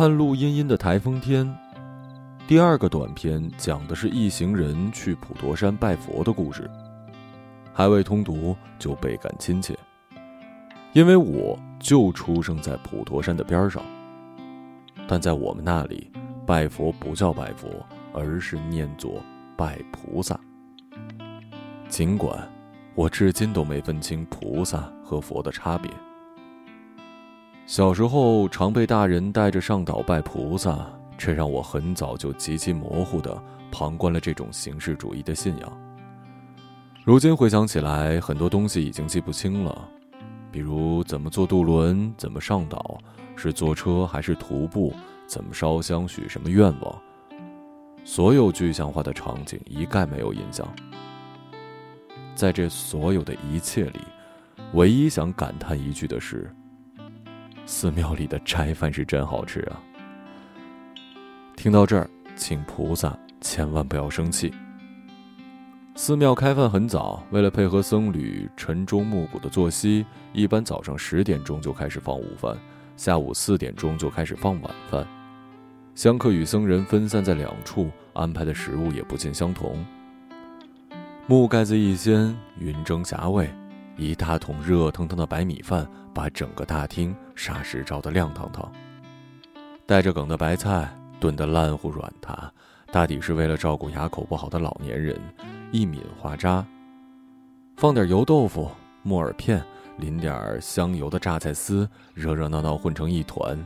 看路阴阴的台风天。第二个短片讲的是一行人去普陀山拜佛的故事，还未通读就倍感亲切，因为我就出生在普陀山的边上。但在我们那里，拜佛不叫拜佛，而是念作拜菩萨。尽管我至今都没分清菩萨和佛的差别。小时候常被大人带着上岛拜菩萨。这让我很早就极其模糊地旁观了这种形式主义的信仰。如今回想起来，很多东西已经记不清了，比如怎么坐渡轮、怎么上岛、是坐车还是徒步、怎么烧香许什么愿望，所有具象化的场景一概没有印象。在这所有的一切里，唯一想感叹一句的是：寺庙里的斋饭是真好吃啊！听到这儿，请菩萨千万不要生气。寺庙开饭很早，为了配合僧侣晨钟暮鼓的作息，一般早上十点钟就开始放午饭，下午四点钟就开始放晚饭。香客与僧人分散在两处，安排的食物也不尽相同。木盖子一掀，云蒸霞蔚，一大桶热腾腾的白米饭把整个大厅霎时照得亮堂堂。带着梗的白菜。炖得烂糊软塌，大抵是为了照顾牙口不好的老年人。一抿化渣，放点油豆腐、木耳片，淋点香油的榨菜丝，热热闹闹混成一团，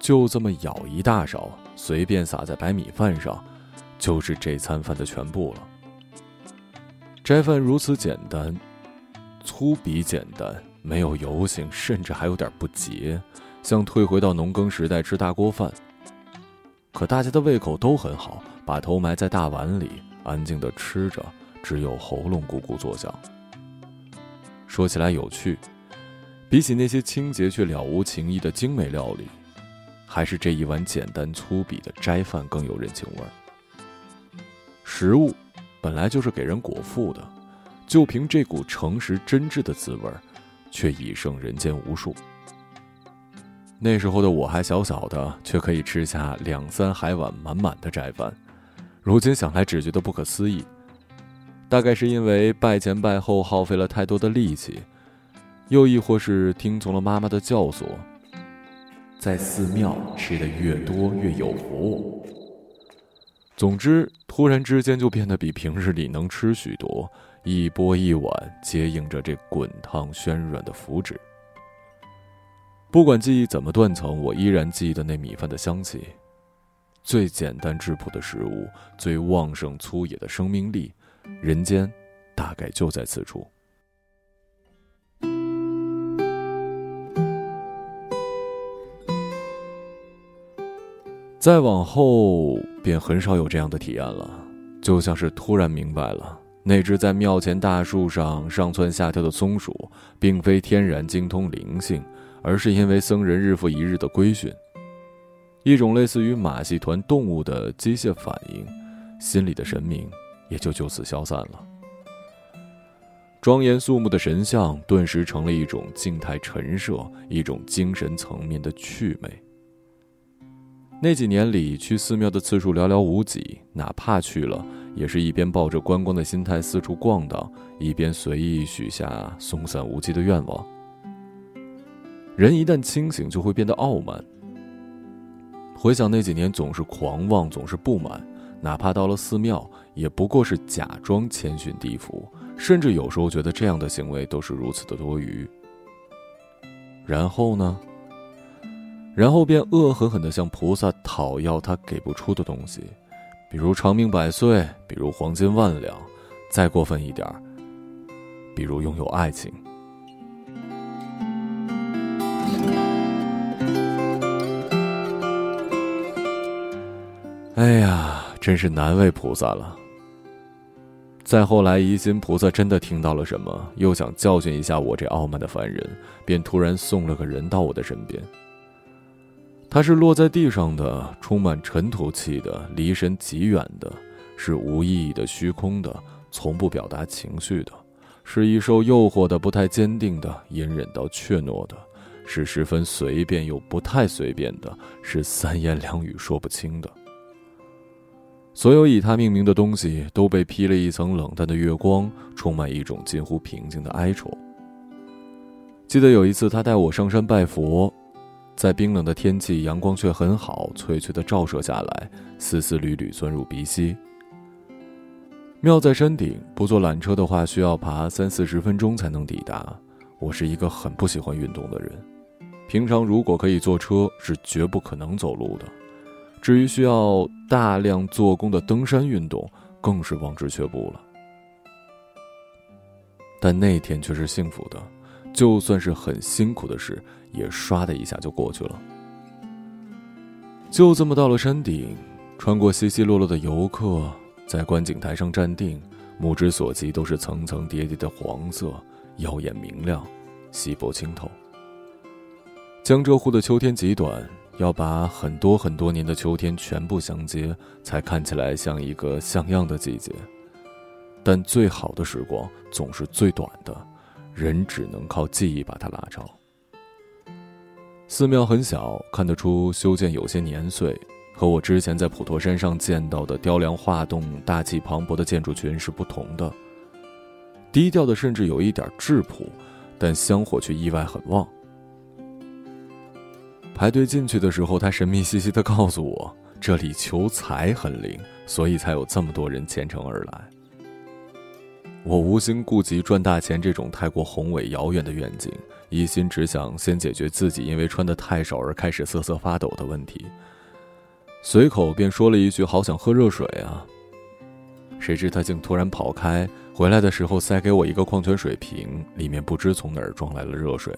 就这么舀一大勺，随便撒在白米饭上，就是这餐饭的全部了。斋饭如此简单，粗鄙简单，没有油性，甚至还有点不洁，像退回到农耕时代吃大锅饭。可大家的胃口都很好，把头埋在大碗里，安静的吃着，只有喉咙咕咕作响。说起来有趣，比起那些清洁却了无情意的精美料理，还是这一碗简单粗鄙的斋饭更有人情味儿。食物本来就是给人果腹的，就凭这股诚实真挚的滋味儿，却已胜人间无数。那时候的我还小小的，却可以吃下两三海碗满满的斋饭，如今想来只觉得不可思议。大概是因为拜前拜后耗费了太多的力气，又亦或是听从了妈妈的教唆，在寺庙吃的越多越有福。总之，突然之间就变得比平日里能吃许多，一钵一碗接应着这滚烫暄软的福祉。不管记忆怎么断层，我依然记得那米饭的香气。最简单质朴的食物，最旺盛粗野的生命力，人间大概就在此处。再往后，便很少有这样的体验了，就像是突然明白了，那只在庙前大树上上蹿下跳的松鼠，并非天然精通灵性。而是因为僧人日复一日的规训，一种类似于马戏团动物的机械反应，心里的神明也就就此消散了。庄严肃穆的神像顿时成了一种静态陈设，一种精神层面的趣味。那几年里，去寺庙的次数寥寥无几，哪怕去了，也是一边抱着观光的心态四处逛荡，一边随意许下松散无稽的愿望。人一旦清醒，就会变得傲慢。回想那几年，总是狂妄，总是不满，哪怕到了寺庙，也不过是假装谦逊低服，甚至有时候觉得这样的行为都是如此的多余。然后呢？然后便恶狠狠地向菩萨讨要他给不出的东西，比如长命百岁，比如黄金万两，再过分一点比如拥有爱情。哎呀，真是难为菩萨了。再后来，疑心菩萨真的听到了什么，又想教训一下我这傲慢的凡人，便突然送了个人到我的身边。他是落在地上的，充满尘土气的，离神极远的，是无意义的、虚空的，从不表达情绪的，是易受诱惑的、不太坚定的、隐忍到怯懦的，是十分随便又不太随便的，是三言两语说不清的。所有以他命名的东西都被披了一层冷淡的月光，充满一种近乎平静的哀愁。记得有一次，他带我上山拜佛，在冰冷的天气，阳光却很好，翠翠的照射下来，丝丝缕缕钻入鼻息。庙在山顶，不坐缆车的话，需要爬三四十分钟才能抵达。我是一个很不喜欢运动的人，平常如果可以坐车，是绝不可能走路的。至于需要大量做工的登山运动，更是望之却步了。但那天却是幸福的，就算是很辛苦的事，也唰的一下就过去了。就这么到了山顶，穿过稀稀落落的游客，在观景台上站定，目之所及都是层层叠叠的黄色，耀眼明亮，稀薄清透。江浙沪的秋天极短。要把很多很多年的秋天全部相接，才看起来像一个像样的季节。但最好的时光总是最短的，人只能靠记忆把它拉长。寺庙很小，看得出修建有些年岁，和我之前在普陀山上见到的雕梁画栋、大气磅礴的建筑群是不同的。低调的甚至有一点质朴，但香火却意外很旺。排队进去的时候，他神秘兮兮地告诉我，这里求财很灵，所以才有这么多人虔诚而来。我无心顾及赚大钱这种太过宏伟遥远的愿景，一心只想先解决自己因为穿的太少而开始瑟瑟发抖的问题。随口便说了一句：“好想喝热水啊！”谁知他竟突然跑开，回来的时候塞给我一个矿泉水瓶，里面不知从哪儿装来了热水。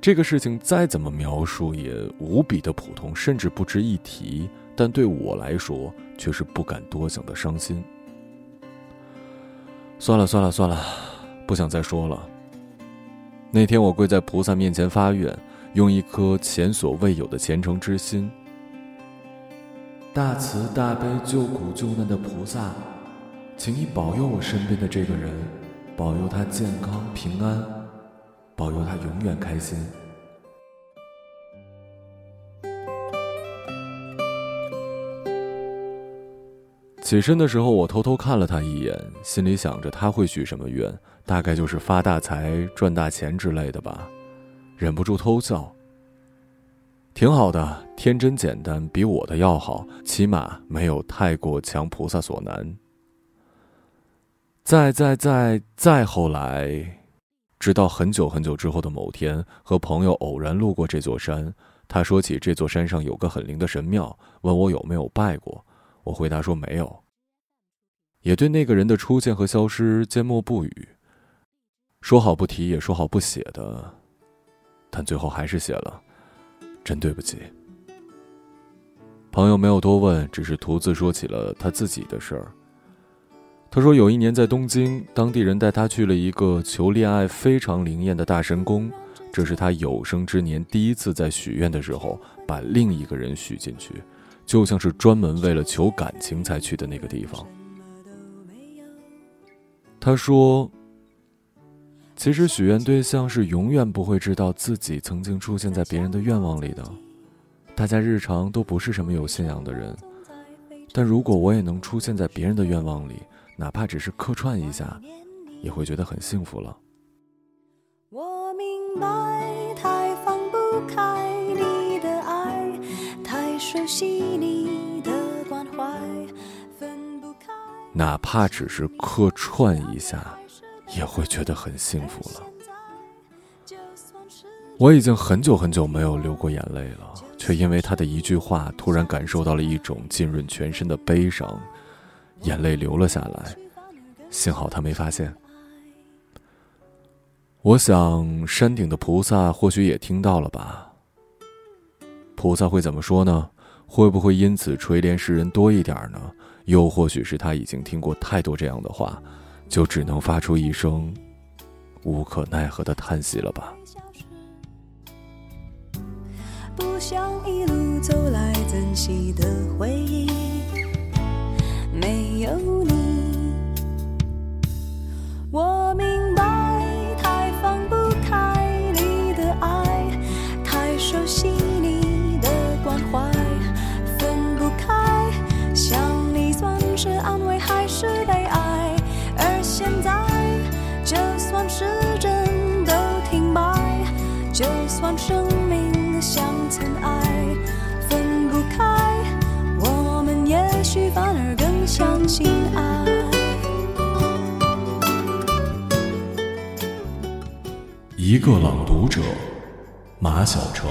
这个事情再怎么描述也无比的普通，甚至不值一提。但对我来说，却是不敢多想的伤心。算了算了算了，不想再说了。那天我跪在菩萨面前发愿，用一颗前所未有的虔诚之心：大慈大悲救苦救难的菩萨，请你保佑我身边的这个人，保佑他健康平安。保佑他永远开心。起身的时候，我偷偷看了他一眼，心里想着他会许什么愿，大概就是发大财、赚大钱之类的吧，忍不住偷笑。挺好的，天真简单，比我的要好，起码没有太过强菩萨所难。再再再再后来。直到很久很久之后的某天，和朋友偶然路过这座山，他说起这座山上有个很灵的神庙，问我有没有拜过。我回答说没有，也对那个人的出现和消失缄默不语。说好不提，也说好不写的，但最后还是写了，真对不起。朋友没有多问，只是独自说起了他自己的事儿。他说，有一年在东京，当地人带他去了一个求恋爱非常灵验的大神宫，这是他有生之年第一次在许愿的时候把另一个人许进去，就像是专门为了求感情才去的那个地方。他说，其实许愿对象是永远不会知道自己曾经出现在别人的愿望里的，大家日常都不是什么有信仰的人，但如果我也能出现在别人的愿望里。哪怕只是客串一下，也会觉得很幸福了。我明白，哪怕只是客串一下，也会觉得很幸福了。我已经很久很久没有流过眼泪了，却因为他的一句话，突然感受到了一种浸润全身的悲伤。眼泪流了下来，幸好他没发现。我想，山顶的菩萨或许也听到了吧。菩萨会怎么说呢？会不会因此垂怜世人多一点呢？又或许是他已经听过太多这样的话，就只能发出一声无可奈何的叹息了吧。不想一路走来珍惜的回忆。是安慰还是悲哀？而现在，就算时针都停摆，就算生命像尘埃，分不开，我们也许反而更相信爱。一个朗读者，马晓成。